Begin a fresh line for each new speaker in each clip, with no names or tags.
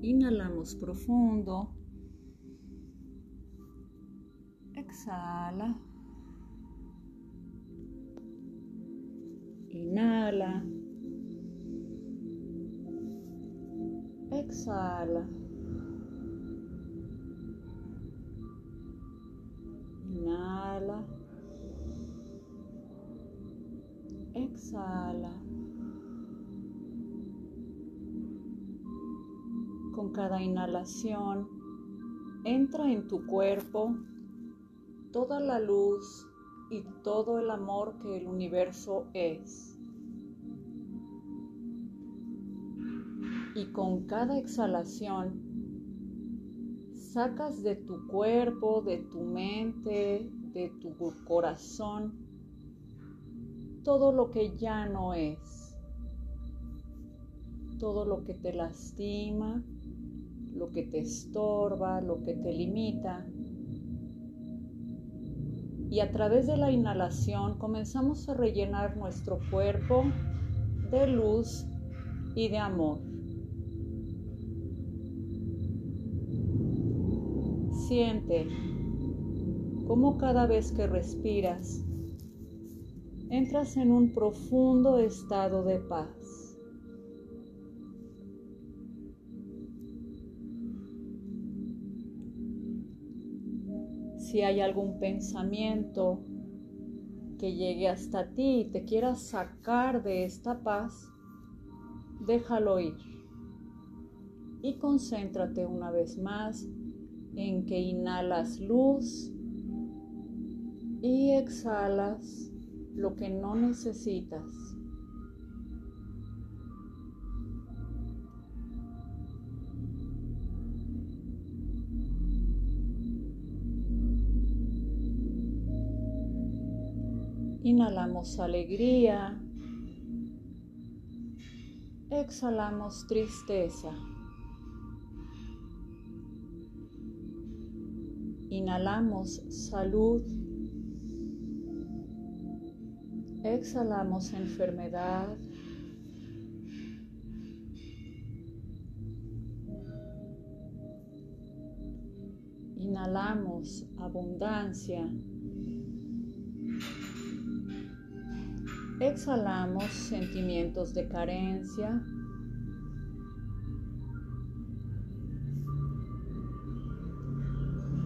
Inhalamos profundo. Exhala. Inhala. Exhala. Inhala. Exhala. Con cada inhalación, entra en tu cuerpo toda la luz y todo el amor que el universo es. Y con cada exhalación, sacas de tu cuerpo, de tu mente, de tu corazón, todo lo que ya no es, todo lo que te lastima, lo que te estorba, lo que te limita. Y a través de la inhalación comenzamos a rellenar nuestro cuerpo de luz y de amor. Siente cómo cada vez que respiras entras en un profundo estado de paz. Si hay algún pensamiento que llegue hasta ti y te quiera sacar de esta paz, déjalo ir. Y concéntrate una vez más en que inhalas luz y exhalas lo que no necesitas. Inhalamos alegría. Exhalamos tristeza. Inhalamos salud. Exhalamos enfermedad. Inhalamos abundancia. Exhalamos sentimientos de carencia.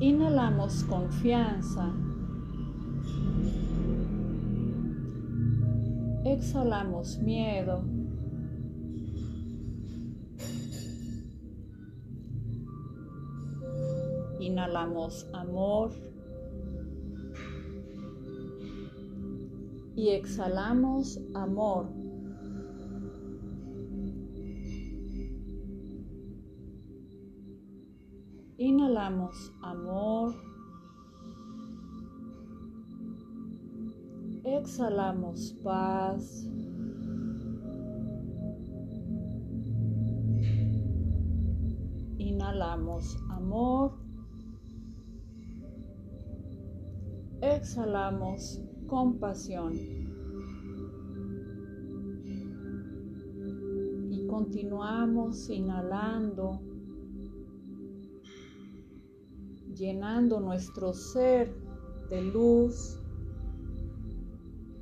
Inhalamos confianza. Exhalamos miedo. Inhalamos amor. Y exhalamos amor. Inhalamos amor. Exhalamos paz. Inhalamos amor. Exhalamos compasión. Y continuamos inhalando, llenando nuestro ser de luz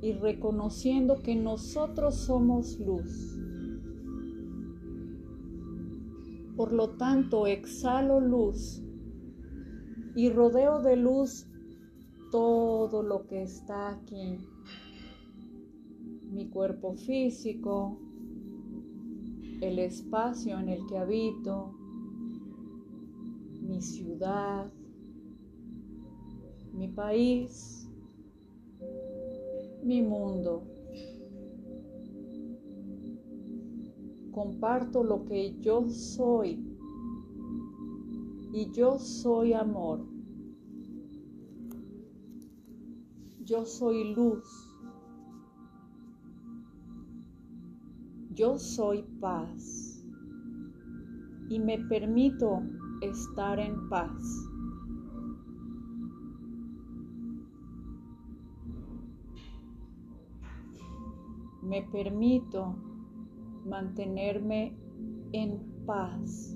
y reconociendo que nosotros somos luz. Por lo tanto, exhalo luz y rodeo de luz todo lo que está aquí. Mi cuerpo físico, el espacio en el que habito, mi ciudad, mi país, mi mundo. Comparto lo que yo soy y yo soy amor. Yo soy luz. Yo soy paz. Y me permito estar en paz. Me permito mantenerme en paz.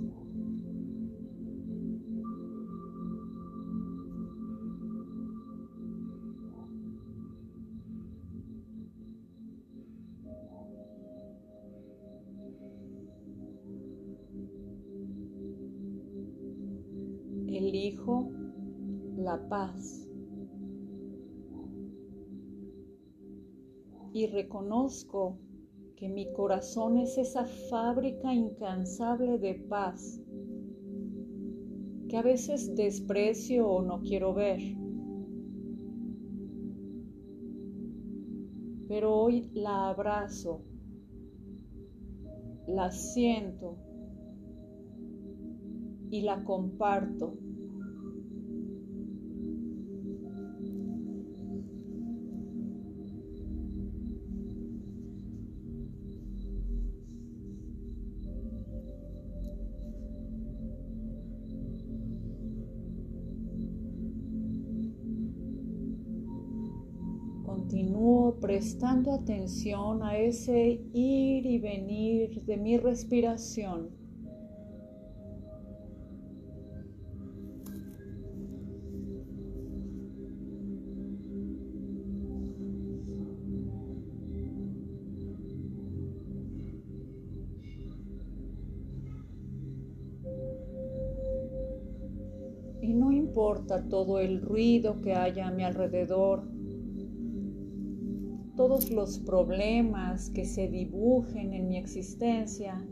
Elijo la paz. Y reconozco que mi corazón es esa fábrica incansable de paz que a veces desprecio o no quiero ver. Pero hoy la abrazo, la siento y la comparto. Prestando atención a ese ir y venir de mi respiración. Y no importa todo el ruido que haya a mi alrededor, todos los problemas que se dibujen en mi existencia.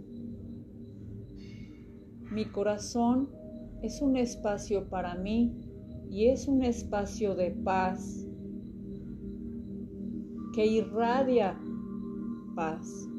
Mi corazón es un espacio para mí y es un espacio de paz que irradia paz.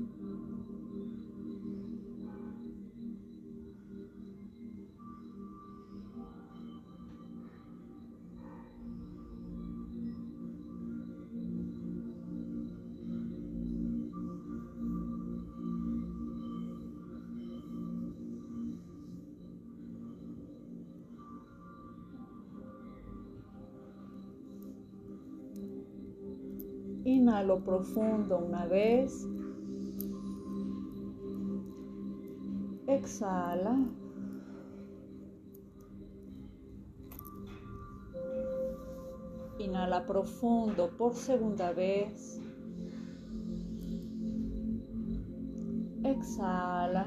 Inhalo profundo una vez. Exhala. Inhala profundo por segunda vez. Exhala.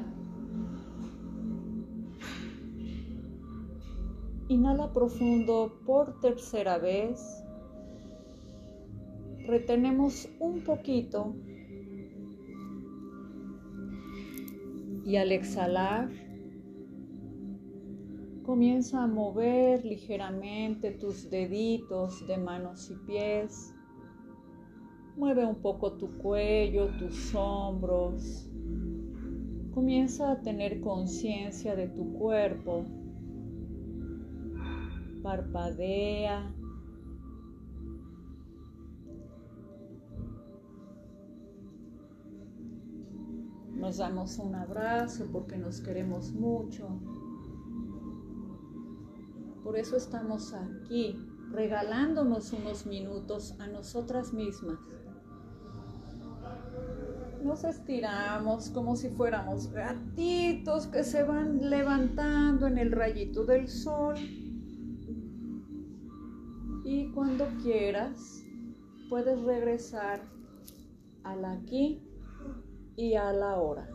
Inhala profundo por tercera vez retenemos un poquito y al exhalar comienza a mover ligeramente tus deditos de manos y pies. Mueve un poco tu cuello, tus hombros. Comienza a tener conciencia de tu cuerpo. Parpadea Nos damos un abrazo porque nos queremos mucho. Por eso estamos aquí, regalándonos unos minutos a nosotras mismas. Nos estiramos como si fuéramos gatitos que se van levantando en el rayito del sol. Y cuando quieras, puedes regresar al aquí y a la hora.